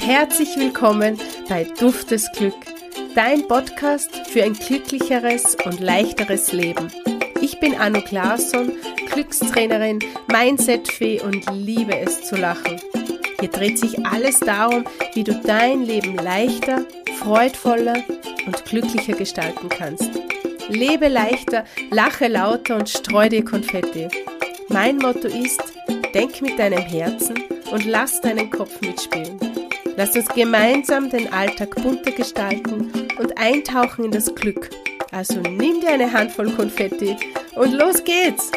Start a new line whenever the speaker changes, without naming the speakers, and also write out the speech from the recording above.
Herzlich willkommen bei Duftes Glück, dein Podcast für ein glücklicheres und leichteres Leben. Ich bin Anno Claesson, Glückstrainerin, Mindset-Fee und liebe es zu lachen. Hier dreht sich alles darum, wie du dein Leben leichter, freudvoller und glücklicher gestalten kannst. Lebe leichter, lache lauter und streu dir Konfetti. Mein Motto ist, denk mit deinem Herzen und lass deinen Kopf mitspielen. Lass uns gemeinsam den Alltag bunter gestalten und eintauchen in das Glück. Also nimm dir eine Handvoll Konfetti und los geht's!